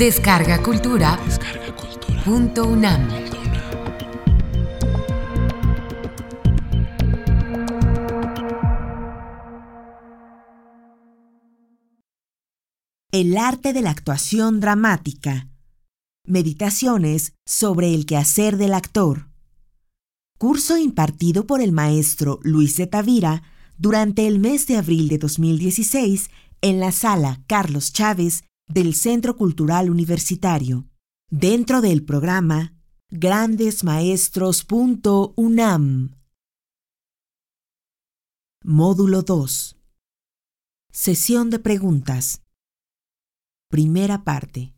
Descarga Cultura. Punto UNAM. El arte de la actuación dramática. Meditaciones sobre el quehacer del actor. Curso impartido por el maestro Luis de Tavira durante el mes de abril de 2016 en la sala Carlos Chávez del Centro Cultural Universitario, dentro del programa grandesmaestros.unam. Módulo 2. Sesión de preguntas. Primera parte.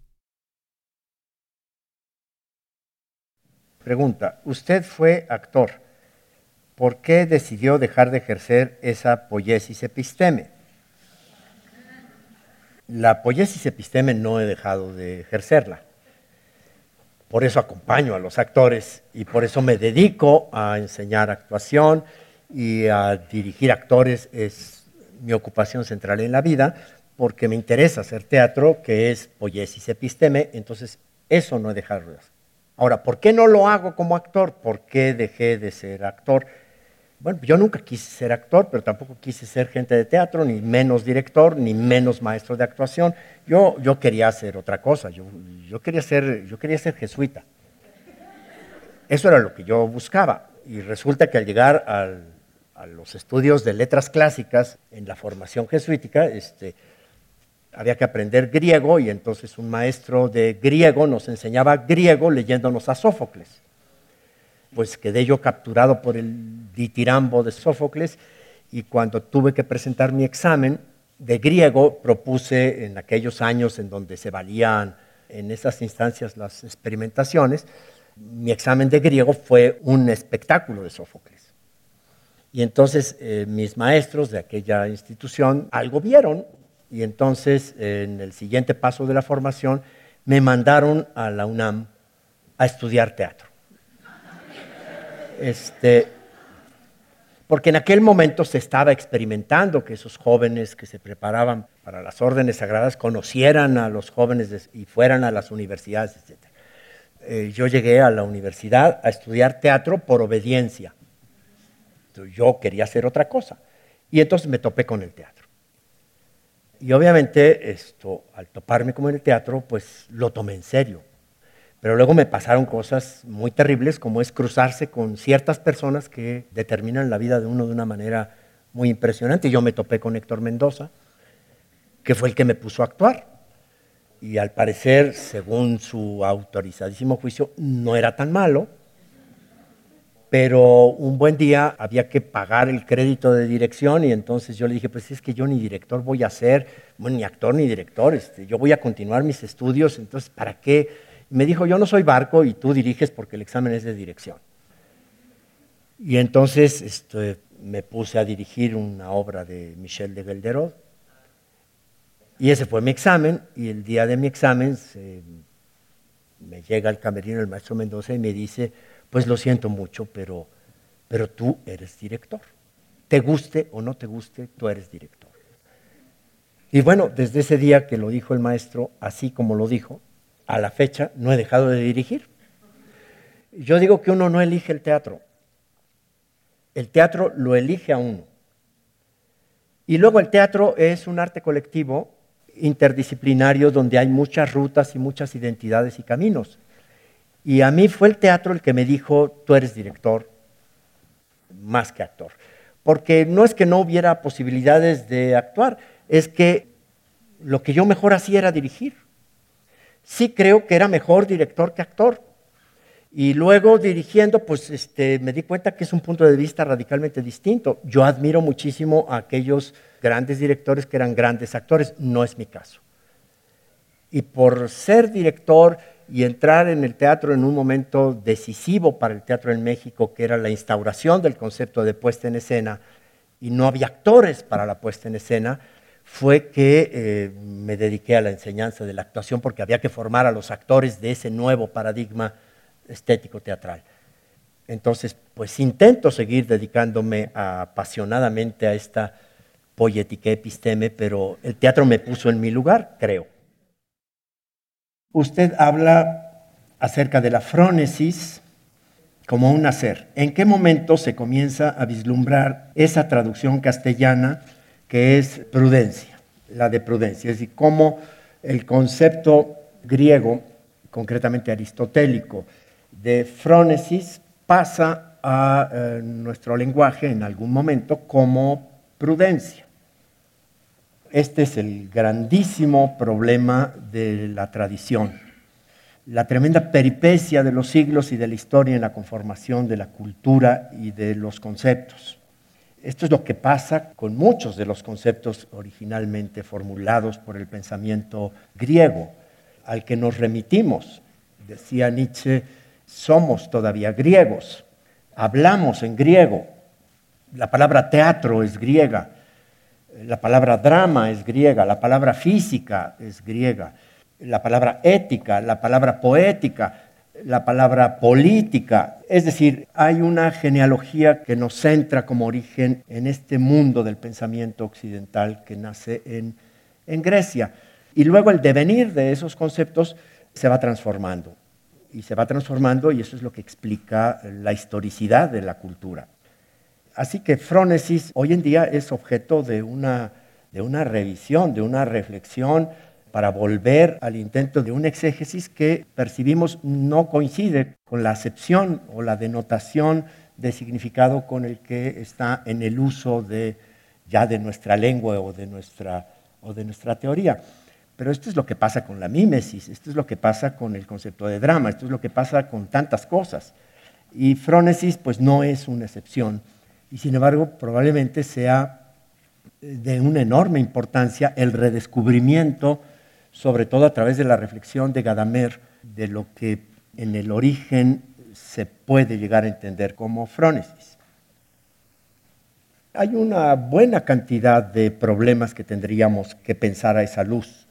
Pregunta, usted fue actor. ¿Por qué decidió dejar de ejercer esa poiesis episteme? La poiesis episteme no he dejado de ejercerla. Por eso acompaño a los actores y por eso me dedico a enseñar actuación y a dirigir actores. Es mi ocupación central en la vida porque me interesa hacer teatro, que es poiesis episteme, entonces eso no he dejado de hacer. Ahora, ¿por qué no lo hago como actor? ¿Por qué dejé de ser actor? Bueno, yo nunca quise ser actor, pero tampoco quise ser gente de teatro, ni menos director, ni menos maestro de actuación. Yo, yo quería hacer otra cosa, yo, yo, quería ser, yo quería ser jesuita. Eso era lo que yo buscaba. Y resulta que al llegar a los estudios de letras clásicas en la formación jesuítica, este, había que aprender griego y entonces un maestro de griego nos enseñaba griego leyéndonos a Sófocles pues quedé yo capturado por el ditirambo de Sófocles y cuando tuve que presentar mi examen de griego propuse en aquellos años en donde se valían en esas instancias las experimentaciones, mi examen de griego fue un espectáculo de Sófocles. Y entonces eh, mis maestros de aquella institución algo vieron y entonces en el siguiente paso de la formación me mandaron a la UNAM a estudiar teatro. Este, porque en aquel momento se estaba experimentando que esos jóvenes que se preparaban para las órdenes sagradas conocieran a los jóvenes y fueran a las universidades, etc. Eh, yo llegué a la universidad a estudiar teatro por obediencia. yo quería hacer otra cosa. Y entonces me topé con el teatro. Y obviamente esto, al toparme con el teatro, pues lo tomé en serio pero luego me pasaron cosas muy terribles, como es cruzarse con ciertas personas que determinan la vida de uno de una manera muy impresionante. Yo me topé con Héctor Mendoza, que fue el que me puso a actuar. Y al parecer, según su autorizadísimo juicio, no era tan malo, pero un buen día había que pagar el crédito de dirección y entonces yo le dije, pues es que yo ni director voy a ser, ni actor ni director, este, yo voy a continuar mis estudios, entonces ¿para qué? Me dijo, yo no soy barco y tú diriges porque el examen es de dirección. Y entonces este, me puse a dirigir una obra de Michel de Gelderot. Y ese fue mi examen, y el día de mi examen me llega al camerino el maestro Mendoza y me dice, pues lo siento mucho, pero, pero tú eres director. Te guste o no te guste, tú eres director. Y bueno, desde ese día que lo dijo el maestro, así como lo dijo, a la fecha no he dejado de dirigir. Yo digo que uno no elige el teatro, el teatro lo elige a uno. Y luego el teatro es un arte colectivo interdisciplinario donde hay muchas rutas y muchas identidades y caminos. Y a mí fue el teatro el que me dijo, tú eres director más que actor. Porque no es que no hubiera posibilidades de actuar, es que lo que yo mejor hacía era dirigir sí creo que era mejor director que actor. Y luego dirigiendo, pues este, me di cuenta que es un punto de vista radicalmente distinto. Yo admiro muchísimo a aquellos grandes directores que eran grandes actores, no es mi caso. Y por ser director y entrar en el teatro en un momento decisivo para el teatro en México, que era la instauración del concepto de puesta en escena, y no había actores para la puesta en escena, fue que eh, me dediqué a la enseñanza de la actuación porque había que formar a los actores de ese nuevo paradigma estético teatral. Entonces, pues intento seguir dedicándome apasionadamente a esta poética episteme, pero el teatro me puso en mi lugar, creo. usted habla acerca de la frónesis como un nacer. ¿En qué momento se comienza a vislumbrar esa traducción castellana que es prudencia, la de prudencia? Es decir, cómo el concepto griego, concretamente aristotélico, de frónesis pasa a eh, nuestro lenguaje en algún momento como prudencia. Este es el grandísimo problema de la tradición, la tremenda peripecia de los siglos y de la historia en la conformación de la cultura y de los conceptos. Esto es lo que pasa con muchos de los conceptos originalmente formulados por el pensamiento griego, al que nos remitimos. Decía Nietzsche, somos todavía griegos, hablamos en griego, la palabra teatro es griega, la palabra drama es griega, la palabra física es griega, la palabra ética, la palabra poética, la palabra política. Es decir, hay una genealogía que nos centra como origen en este mundo del pensamiento occidental que nace en, Grecia. Y luego el devenir de esos conceptos se va transformando. Y se va transformando y eso es lo que explica la historicidad de la cultura. Así que Frónesis hoy en día es objeto de una, de una revisión, de una reflexión para volver al intento de un exégesis que percibimos no coincide con la acepción o la denotación de significado con el que está en el uso de, ya de nuestra lengua o de nuestra, o de nuestra teoría. Pero esto es lo que pasa con la mímesis, esto es lo que pasa con el concepto de drama, esto es lo que pasa con tantas cosas. Y Frónesis pues no es una excepción y sin embargo probablemente sea de una enorme importancia el redescubrimiento, sobre todo a través de la reflexión de Gadamer, de lo que en el origen se puede llegar a entender como frónesis. Hay una buena cantidad de problemas que tendríamos que pensar a esa luz.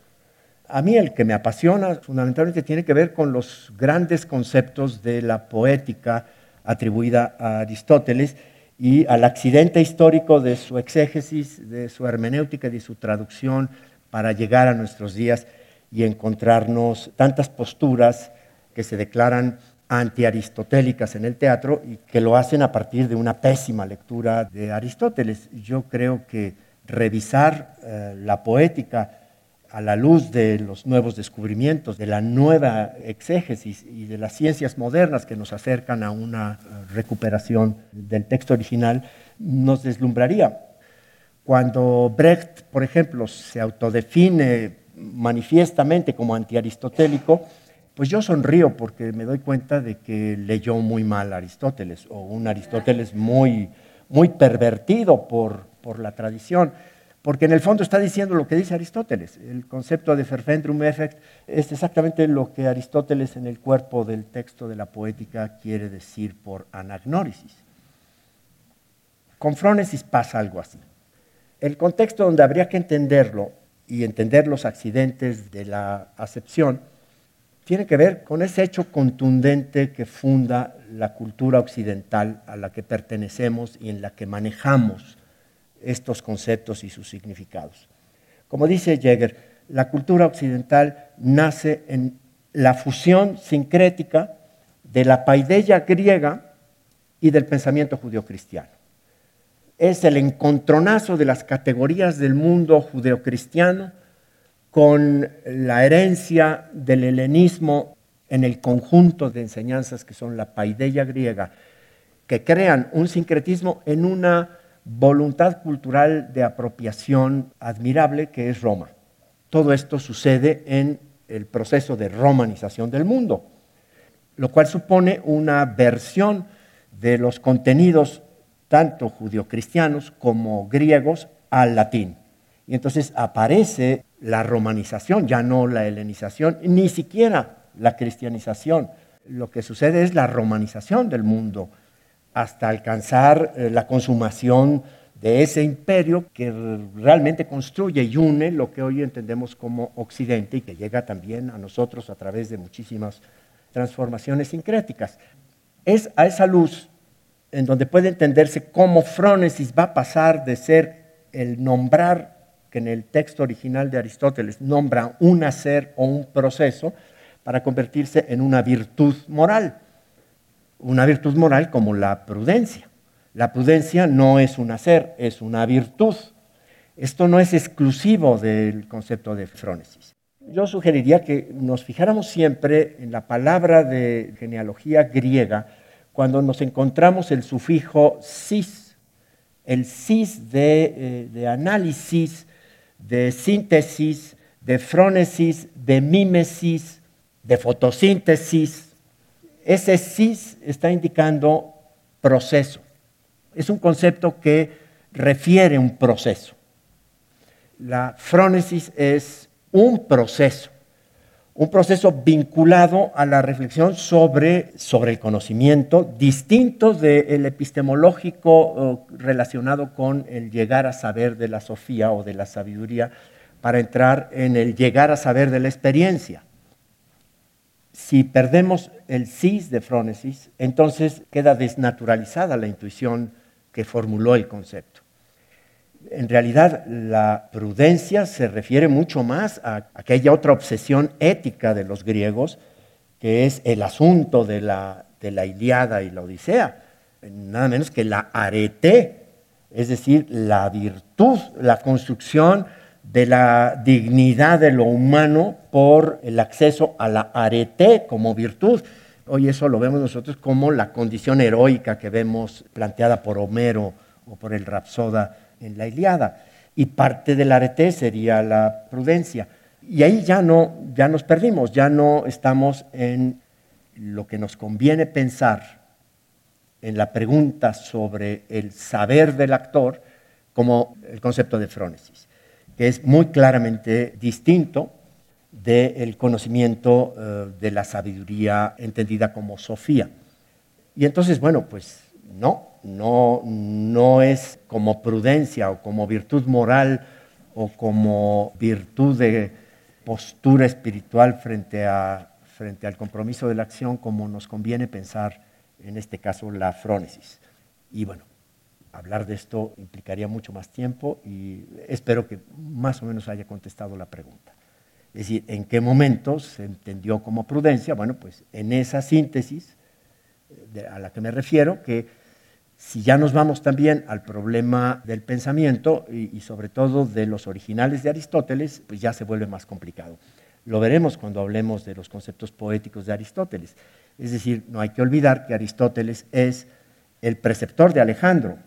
A mí el que me apasiona fundamentalmente tiene que ver con los grandes conceptos de la poética atribuida a Aristóteles y al accidente histórico de su exégesis, de su hermenéutica y de su traducción para llegar a nuestros días y encontrarnos tantas posturas que se declaran antiaristotélicas en el teatro y que lo hacen a partir de una pésima lectura de Aristóteles. Yo creo que revisar eh, la poética a la luz de los nuevos descubrimientos, de la nueva exégesis y de las ciencias modernas que nos acercan a una recuperación del texto original, nos deslumbraría. Cuando Brecht, por ejemplo, se autodefine manifiestamente como antiaristotélico, pues yo sonrío porque me doy cuenta de que leyó muy mal Aristóteles, o un Aristóteles muy, muy pervertido por, por la tradición porque en el fondo está diciendo lo que dice Aristóteles. El concepto de fervendrum effect es exactamente lo que Aristóteles en el cuerpo del texto de la poética quiere decir por anagnórisis. Con Frónesis pasa algo así. El contexto donde habría que entenderlo y entender los accidentes de la acepción tiene que ver con ese hecho contundente que funda la cultura occidental a la que pertenecemos y en la que manejamos estos conceptos y sus significados. Como dice Jäger, la cultura occidental nace en la fusión sincrética de la paideia griega y del pensamiento judeocristiano. Es el encontronazo de las categorías del mundo judeocristiano con la herencia del helenismo en el conjunto de enseñanzas que son la paideia griega, que crean un sincretismo en una voluntad cultural de apropiación admirable que es Roma. Todo esto sucede en el proceso de romanización del mundo, lo cual supone una versión de los contenidos tanto judio-cristianos como griegos al latín. Y entonces aparece la romanización, ya no la helenización, ni siquiera la cristianización. Lo que sucede es la romanización del mundo hasta alcanzar eh, la consumación de ese imperio que realmente construye y une lo que hoy entendemos como Occidente y que llega también a nosotros a través de muchísimas transformaciones sincréticas. Es a esa luz en donde puede entenderse cómo Frónesis va a pasar de ser el nombrar, que en el texto original de Aristóteles nombra un hacer o un proceso, para convertirse en una virtud moral. Una virtud moral como la prudencia. La prudencia no es un hacer, es una virtud. Esto no es exclusivo del concepto de frónesis. Yo sugeriría que nos fijáramos siempre en la palabra de genealogía griega cuando nos encontramos el sufijo cis, el cis de, eh, análisis, de síntesis, de frónesis, de mímesis, de fotosíntesis. Ese cis está indicando proceso. Es un concepto que refiere un proceso. La frónesis es un proceso, un proceso vinculado a la reflexión sobre, sobre el conocimiento, distinto del epistemológico relacionado con el llegar a saber de la sofía o de la sabiduría, para entrar en el llegar a saber de la experiencia. Si perdemos el cis de frónesis, entonces queda desnaturalizada la intuición que formuló el concepto. En realidad, la prudencia se refiere mucho más a aquella otra obsesión ética de los griegos, que es el asunto de la, de la Iliada y la Odisea, nada menos que la arete, es decir, la virtud, la construcción de la dignidad de lo humano por el acceso a la arete como virtud. Hoy eso lo vemos nosotros como la condición heroica que vemos planteada por Homero o por el Rapsoda en la Iliada. Y parte del arete sería la prudencia. Y ahí ya no, ya nos perdimos, ya no estamos en lo que nos conviene pensar en la pregunta sobre el saber del actor como el concepto de frónesis, que es muy claramente distinto del conocimiento eh, de la sabiduría entendida como Sofía. Y entonces, bueno, pues no, no, no es como prudencia o como virtud moral o como virtud de postura espiritual frente, a, frente al compromiso de la acción como nos conviene pensar en este caso la frónesis. Y bueno, hablar de esto implicaría mucho más tiempo y espero que más o menos haya contestado la pregunta. Es decir, ¿en qué momento se entendió como prudencia? Bueno, pues en esa síntesis eh, a la que me refiero, que si ya nos vamos también al problema del pensamiento y, sobre todo de los originales de Aristóteles, pues ya se vuelve más complicado. Lo veremos cuando hablemos de los conceptos poéticos de Aristóteles. Es decir, no hay que olvidar que Aristóteles es el preceptor de Alejandro.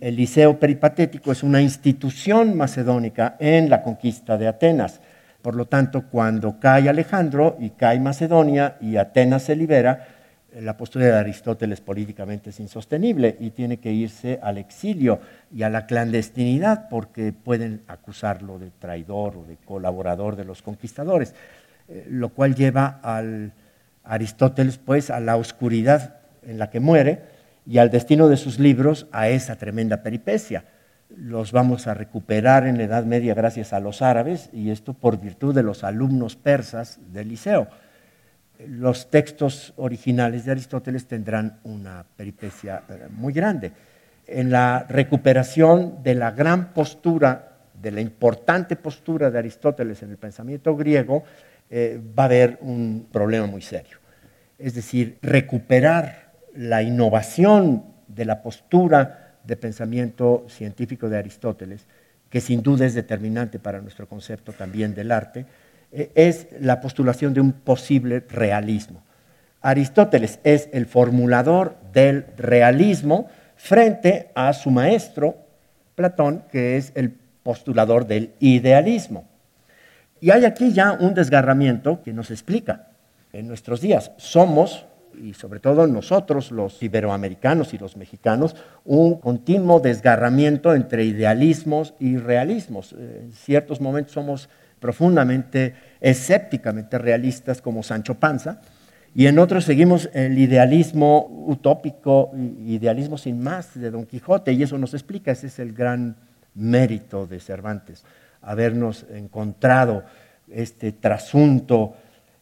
El Liceo Peripatético es una institución macedónica en la conquista de Atenas. Por lo tanto, cuando cae Alejandro y cae Macedonia y Atenas se libera, la postura de Aristóteles políticamente es insostenible y tiene que irse al exilio y a la clandestinidad porque pueden acusarlo de traidor o de colaborador de los conquistadores, eh, lo cual lleva al Aristóteles pues a la oscuridad en la que muere y al destino de sus libros a esa tremenda peripecia. Los vamos a recuperar en la Edad Media gracias a los árabes y esto por virtud de los alumnos persas del liceo los textos originales de Aristóteles tendrán una peripecia eh, muy grande. En la recuperación de la gran postura, de la importante postura de Aristóteles en el pensamiento griego, eh, va a haber un problema muy serio. Es decir, recuperar la innovación de la postura de pensamiento científico de Aristóteles, que sin duda es determinante para nuestro concepto también del arte, es la postulación de un posible realismo. Aristóteles es el formulador del realismo frente a su maestro, Platón, que es el postulador del idealismo. Y hay aquí ya un desgarramiento que nos explica. En nuestros días somos, y sobre todo nosotros los iberoamericanos y los mexicanos, un continuo desgarramiento entre idealismos y realismos. En ciertos momentos somos profundamente escépticamente realistas como Sancho Panza, y en otros seguimos el idealismo utópico, idealismo sin más de Don Quijote, y eso nos explica, ese es el gran mérito de Cervantes, habernos encontrado este trasunto,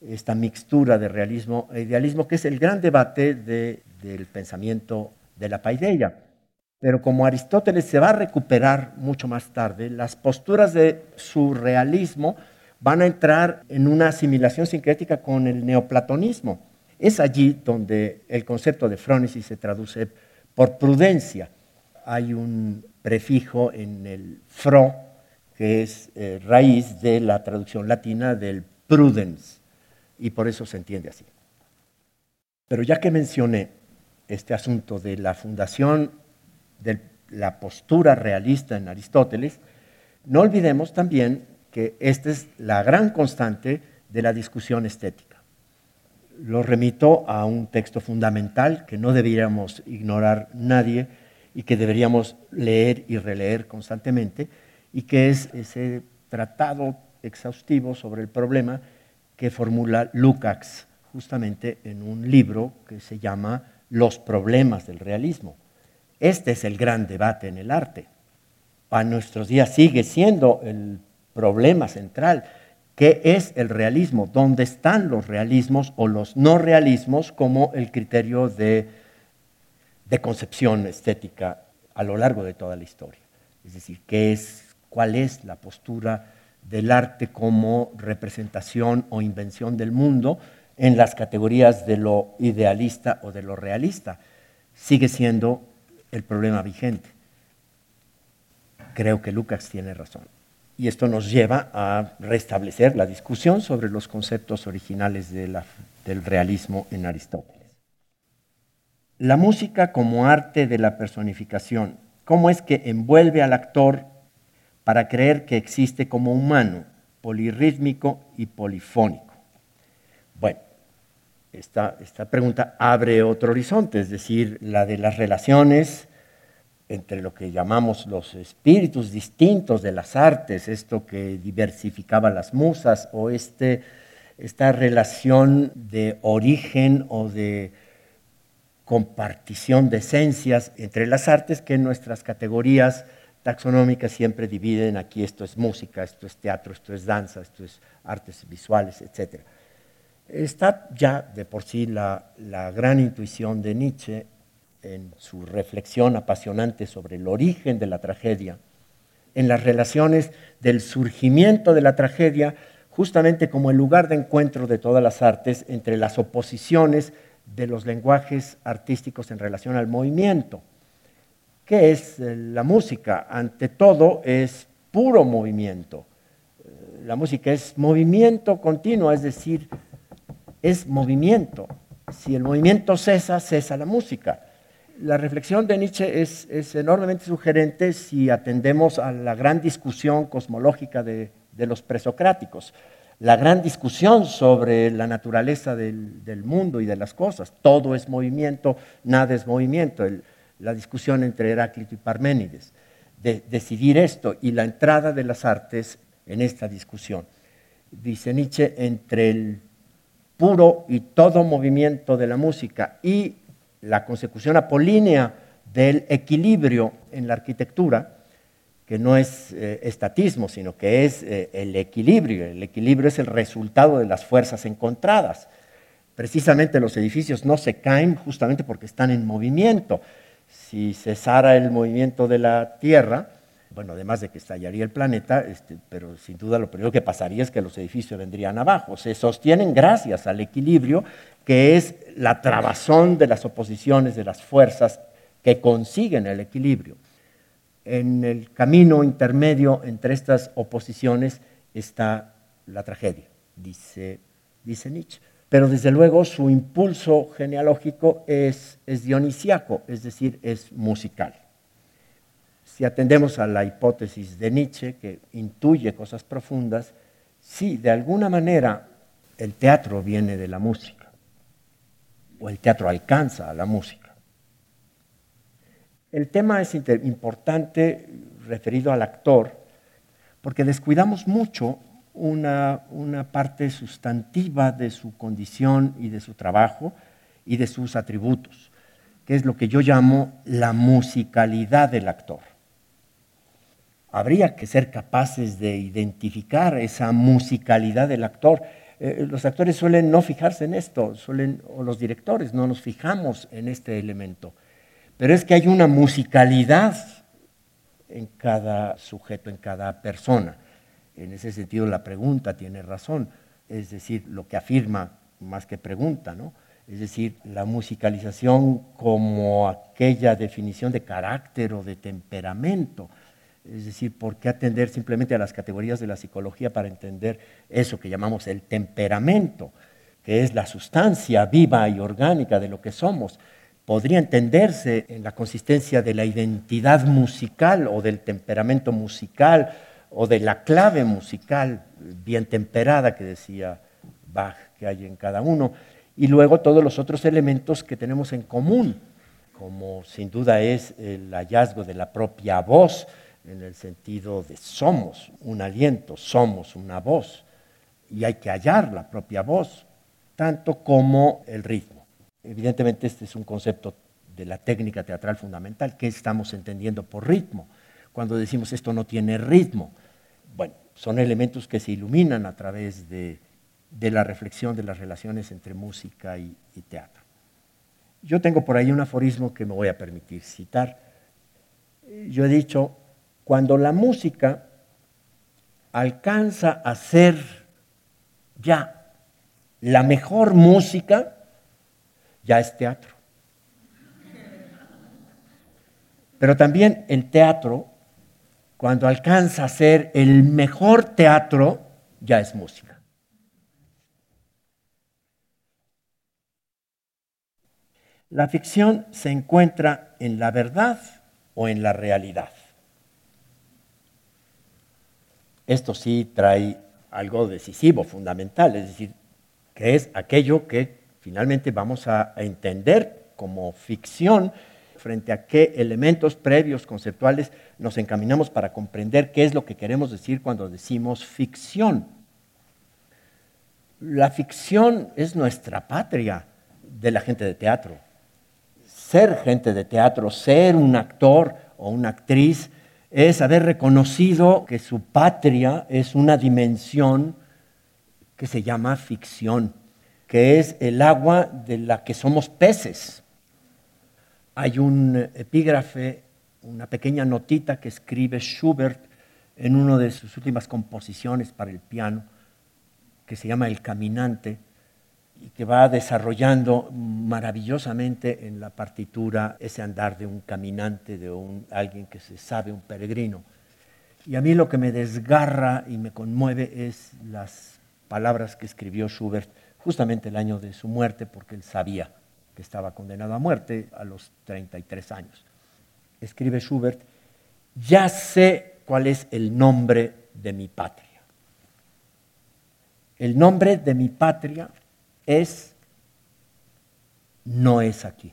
esta mixtura de realismo e idealismo, que es el gran debate del pensamiento de la paideia. Pero como Aristóteles se va a recuperar mucho más tarde, las posturas de su realismo van a entrar en una asimilación sincrética con el neoplatonismo. Es allí donde el concepto de frónesis se traduce por prudencia. Hay un prefijo en el fro, que es eh, raíz de la traducción latina del prudence, y por eso se entiende así. Pero ya que mencioné este asunto de la fundación de la postura realista en Aristóteles, no olvidemos también que esta es la gran constante de la discusión estética. Lo remito a un texto fundamental que no deberíamos ignorar nadie y que deberíamos leer y releer constantemente, y que es ese tratado exhaustivo sobre el problema que formula Lukács justamente en un libro que se llama Los problemas del realismo. Este es el gran debate en el arte. A nuestros días sigue siendo el problema central. ¿Qué es el realismo? ¿Dónde están los realismos o los no realismos como el criterio de, de concepción estética a lo largo de toda la historia? Es decir, ¿qué es, ¿cuál es la postura del arte como representación o invención del mundo en las categorías de lo idealista o de lo realista? Sigue siendo el problema vigente. Creo que Lucas tiene razón. Y esto nos lleva a restablecer la discusión sobre los conceptos originales del realismo en Aristóteles. La música como arte de la personificación, ¿cómo es que envuelve al actor para creer que existe como humano, polirrítmico y polifónico? Bueno, esta, pregunta abre otro horizonte, es decir, la de las relaciones entre lo que llamamos los espíritus distintos de las artes, esto que diversificaba las musas, o este, esta relación de origen o de compartición de esencias entre las artes que nuestras categorías taxonómicas siempre dividen, aquí esto es música, esto es teatro, esto es danza, esto es artes visuales, etc. Está ya de por sí la, la gran intuición de Nietzsche en su reflexión apasionante sobre el origen de la tragedia, en las relaciones del surgimiento de la tragedia, justamente como el lugar de encuentro de todas las artes entre las oposiciones de los lenguajes artísticos en relación al movimiento. ¿Qué es eh, la música? Ante todo es puro movimiento. Eh, la música es movimiento continuo, es decir, es movimiento. Si el movimiento cesa, cesa la música la reflexión de Nietzsche es, enormemente sugerente si atendemos a la gran discusión cosmológica de, los presocráticos, la gran discusión sobre la naturaleza del, mundo y de las cosas. Todo es movimiento, nada es movimiento. la discusión entre Heráclito y Parménides. De, decidir esto y la entrada de las artes en esta discusión. Dice Nietzsche, entre el puro y todo movimiento de la música y la consecución apolínea del equilibrio en la arquitectura, que no es eh, estatismo, sino que es eh, el equilibrio. El equilibrio es el resultado de las fuerzas encontradas. Precisamente los edificios no se caen justamente porque están en movimiento. Si cesara el movimiento de la Tierra, bueno, además de que estallaría el planeta, este, pero sin duda lo primero que pasaría es que los edificios vendrían abajo. Se sostienen gracias al equilibrio que es la trabazón de las oposiciones de las fuerzas que consiguen el equilibrio. En el camino intermedio entre estas oposiciones está la tragedia, dice, Nietzsche. Pero desde luego su impulso genealógico es, es dionisiaco, es decir, es musical. Si atendemos a la hipótesis de Nietzsche, que intuye cosas profundas, sí, de alguna manera el teatro viene de la música o el teatro alcanza a la música. El tema es importante referido al actor porque descuidamos mucho una, una, parte sustantiva de su condición y de su trabajo y de sus atributos, que es lo que yo llamo la musicalidad del actor. Habría que ser capaces de identificar esa musicalidad del actor eh, los actores suelen no fijarse en esto, suelen, o los directores no nos fijamos en este elemento. Pero es que hay una musicalidad en cada sujeto, en cada persona. En ese sentido, la pregunta tiene razón, es decir, lo que afirma más que pregunta, ¿no? Es decir, la musicalización como aquella definición de carácter o de temperamento. Es decir, ¿por qué atender simplemente a las categorías de la psicología para entender eso que llamamos el temperamento, que es la sustancia viva y orgánica de lo que somos? Podría entenderse en la consistencia de la identidad musical o del temperamento musical o de la clave musical bien temperada que decía Bach que hay en cada uno y luego todos los otros elementos que tenemos en común, como sin duda es el hallazgo de la propia voz, en el sentido de somos un aliento, somos una voz, y hay que hallar la propia voz, tanto como el ritmo. Evidentemente este es un concepto de la técnica teatral fundamental, ¿qué estamos entendiendo por ritmo? Cuando decimos esto no tiene ritmo, bueno, son elementos que se iluminan a través de de la reflexión de las relaciones entre música y, teatro. Yo tengo por ahí un aforismo que me voy a permitir citar. Yo he dicho, cuando la música alcanza a ser ya la mejor música, ya es teatro. Pero también el teatro, cuando alcanza a ser el mejor teatro, ya es música. La ficción se encuentra en la verdad o en la realidad. Esto sí trae algo decisivo, fundamental, es decir, que es aquello que finalmente vamos a entender como ficción frente a qué elementos previos conceptuales nos encaminamos para comprender qué es lo que queremos decir cuando decimos ficción. La ficción es nuestra patria de la gente de teatro ser gente de teatro, ser un actor o una actriz, es haber reconocido que su patria es una dimensión que se llama ficción, que es el agua de la que somos peces. Hay un epígrafe, una pequeña notita que escribe Schubert en una de sus últimas composiciones para el piano, que se llama El Caminante, y que va desarrollando maravillosamente en la partitura ese andar de un caminante, de un, alguien que se sabe, un peregrino. Y a mí lo que me desgarra y me conmueve es las palabras que escribió Schubert justamente el año de su muerte, porque él sabía que estaba condenado a muerte a los 33 años. Escribe Schubert, ya sé cuál es el nombre de mi patria. El nombre de mi patria es, no es aquí.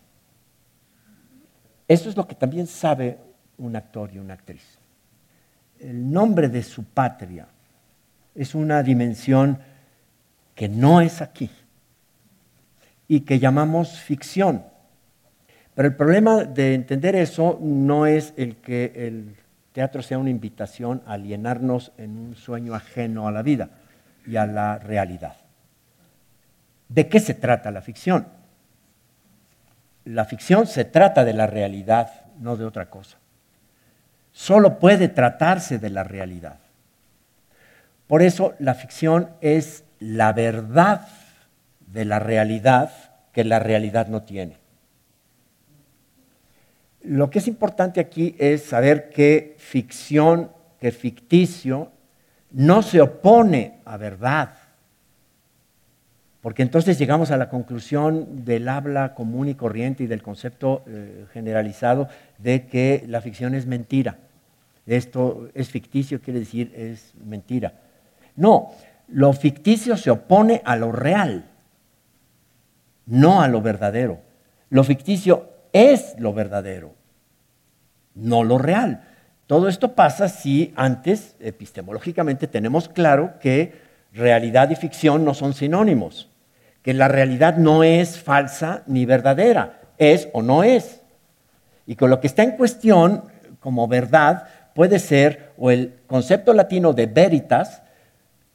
Eso es lo que también sabe un actor y una actriz. El nombre de su patria es una dimensión que no es aquí y que llamamos ficción. Pero el problema de entender eso no es el que el teatro sea una invitación a alienarnos en un sueño ajeno a la vida y a la realidad. ¿De qué se trata la ficción? La ficción se trata de la realidad, no de otra cosa. Solo puede tratarse de la realidad. Por eso la ficción es la verdad de la realidad que la realidad no tiene. Lo que es importante aquí es saber que ficción, que ficticio, no se opone a verdad porque entonces llegamos a la conclusión del habla común y corriente y del concepto eh, generalizado de que la ficción es mentira. Esto es ficticio, quiere decir es mentira. No, lo ficticio se opone a lo real, no a lo verdadero. Lo ficticio es lo verdadero, no lo real. Todo esto pasa si antes, epistemológicamente, tenemos claro que realidad y ficción no son sinónimos que la realidad no es falsa ni verdadera, es o no es. Y con lo que está en cuestión como verdad puede ser o el concepto latino de veritas,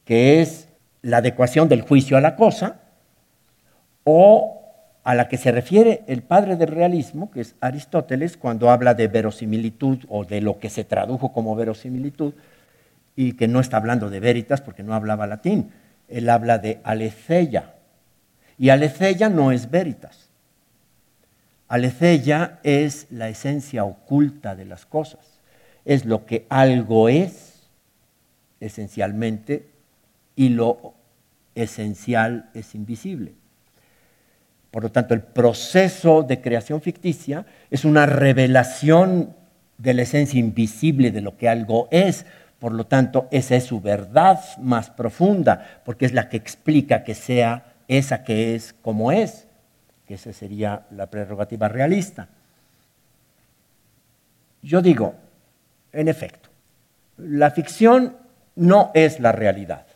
que es la adecuación del juicio a la cosa, o a la que se refiere el padre del realismo, que es Aristóteles, cuando habla de verosimilitud o de lo que se tradujo como verosimilitud, y que no está hablando de veritas porque no hablaba latín. Él habla de aletheia. Y aletheia no es veritas. Aletheia es la esencia oculta de las cosas. Es lo que algo es, esencialmente, y lo esencial es invisible. Por lo tanto, el proceso de creación ficticia es una revelación de la esencia invisible de lo que algo es. Por lo tanto, esa es su verdad más profunda, porque es la que explica que sea esa que es como es, que esa sería la prerrogativa realista. Yo digo, en efecto, la ficción no es la realidad,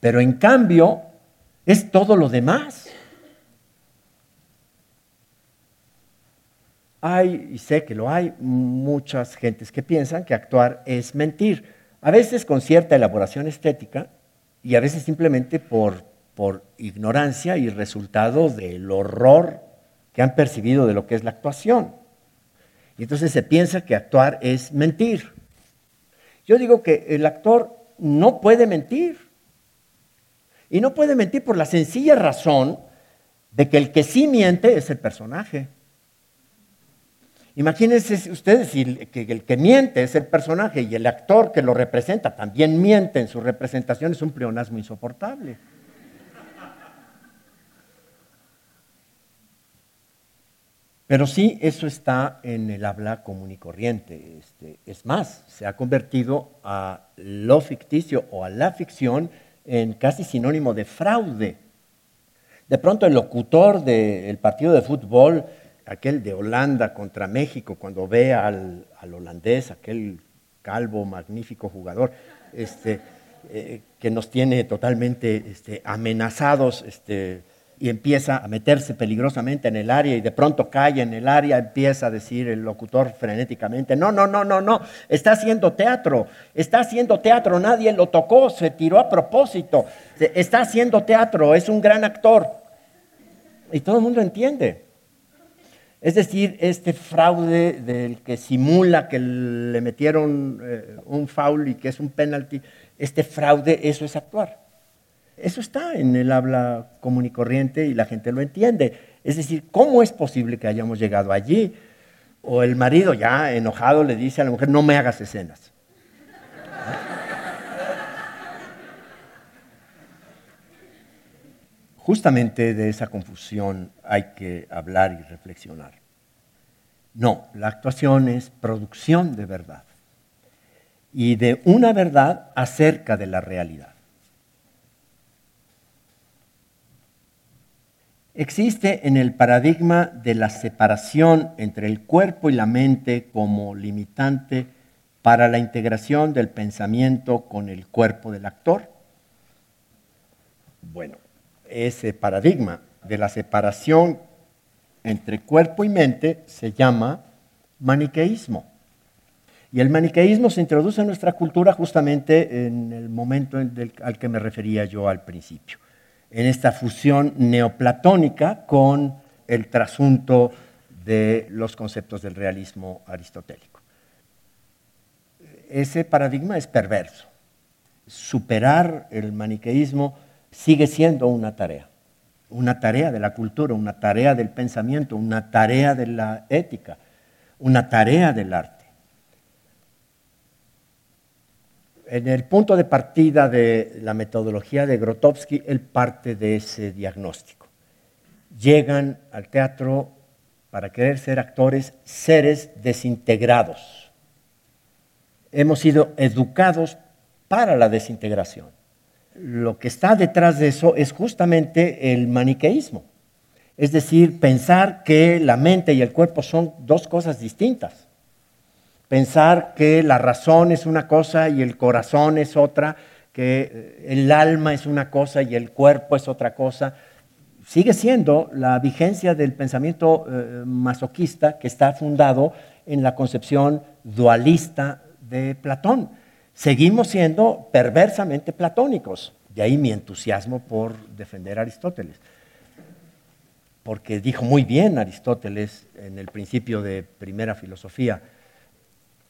pero en cambio es todo lo demás. Hay, y sé que lo hay, muchas gentes que piensan que actuar es mentir, a veces con cierta elaboración estética y a veces simplemente por, por ignorancia y resultado del horror que han percibido de lo que es la actuación. Y entonces se piensa que actuar es mentir. Yo digo que el actor no puede mentir. Y no puede mentir por la sencilla razón de que el que sí miente es el personaje. Imagínense ustedes si el que miente es el personaje y el actor que lo representa también miente en su representación, es un pleonasmo insoportable. Pero sí, eso está en el habla común y corriente. Este, es más, se ha convertido a lo ficticio o a la ficción en casi sinónimo de fraude. De pronto el locutor del partido de fútbol aquel de Holanda contra México, cuando ve al, holandés, aquel calvo, magnífico jugador, este, eh, que nos tiene totalmente este, amenazados y empieza a meterse peligrosamente en el área y de pronto cae en el área, empieza a decir el locutor frenéticamente, no, no, no, no, no, está haciendo teatro, está haciendo teatro, nadie lo tocó, se tiró a propósito, está haciendo teatro, es un gran actor. Y todo el mundo entiende. Es decir, este fraude del que simula que le metieron eh, un foul y que es un penalti, este fraude, eso es actuar. Eso está en el habla común y corriente y la gente lo entiende. Es decir, ¿cómo es posible que hayamos llegado allí? O el marido ya enojado le dice a la mujer, no me hagas escenas. Justamente de esa confusión hay que hablar y reflexionar. No, la actuación es producción de verdad y de una verdad acerca de la realidad. Existe en el paradigma de la separación entre el cuerpo y la mente como limitante para la integración del pensamiento con el cuerpo del actor. Bueno, ese paradigma de la separación entre cuerpo y mente se llama maniqueísmo. Y el maniqueísmo se introduce en nuestra cultura justamente en el momento al que me refería yo al principio, en esta fusión neoplatónica con el trasunto de los conceptos del realismo aristotélico. Ese paradigma es perverso. Superar el maniqueísmo sigue siendo una tarea, una tarea de la cultura, una tarea del pensamiento, una tarea de la ética, una tarea del arte. En el punto de partida de la metodología de Grotowski, él parte de ese diagnóstico. Llegan al teatro para querer ser actores seres desintegrados. Hemos sido educados para la desintegración lo que está detrás de eso es justamente el maniqueísmo. Es decir, pensar que la mente y el cuerpo son dos cosas distintas. Pensar que la razón es una cosa y el corazón es otra, que eh, el alma es una cosa y el cuerpo es otra cosa. Sigue siendo la vigencia del pensamiento eh, masoquista que está fundado en la concepción dualista de Platón seguimos siendo perversamente platónicos. De ahí mi entusiasmo por defender a Aristóteles. Porque dijo muy bien Aristóteles en el principio de primera filosofía,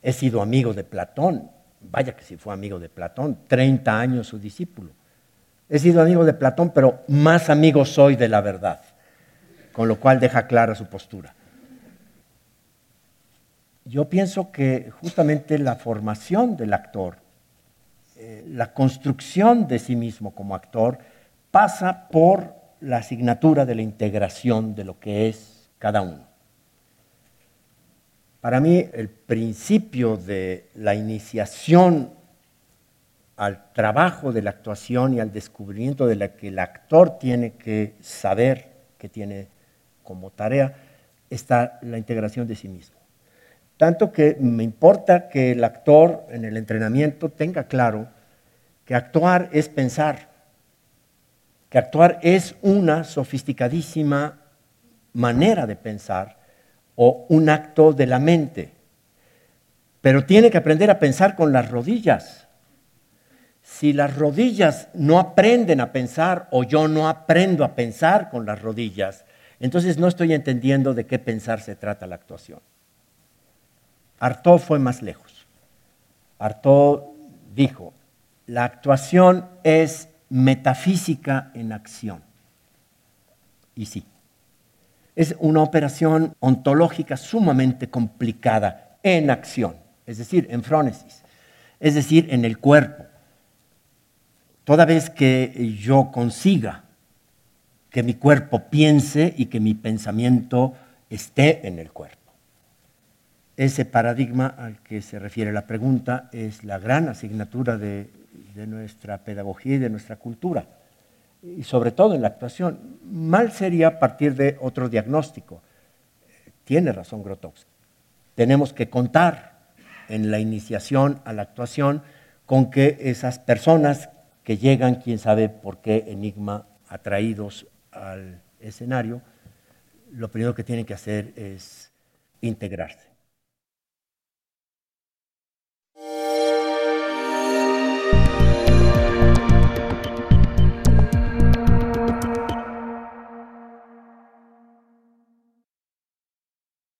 he sido amigo de Platón vaya que si fue amigo de Platón, 30 años su discípulo. He sido amigo de Platón, pero más amigo soy de la verdad, con lo cual deja clara su postura. Yo pienso que justamente la formación del actor, eh, la construcción de sí mismo como actor, pasa por la asignatura de la integración de lo que es cada uno. Para mí, el principio de la iniciación al trabajo de la actuación y al descubrimiento de la que el actor tiene que saber, que tiene como tarea, está la integración de sí mismo. Tanto que me importa que el actor en el entrenamiento tenga claro que actuar es pensar, que actuar es una sofisticadísima manera de pensar o un acto de la mente. Pero tiene que aprender a pensar con las rodillas. Si las rodillas no aprenden a pensar o yo no aprendo a pensar con las rodillas, entonces no estoy entendiendo de qué pensar se trata la actuación. Artaud fue más lejos. Artaud dijo, la actuación es metafísica en acción. Y sí, es una operación ontológica sumamente complicada en acción, es decir, en frónesis, es decir, en el cuerpo. Toda vez que yo consiga que mi cuerpo piense y que mi pensamiento esté en el cuerpo. Ese paradigma al que se refiere la pregunta es la gran asignatura de de nuestra pedagogía y de nuestra cultura, y sobre todo en la actuación. Mal sería partir de otro diagnóstico. Tiene razón Grotowski. Tenemos que contar en la iniciación a la actuación con que esas personas que llegan, quién sabe por qué enigma, atraídos al escenario, lo primero que tienen que hacer es integrarse.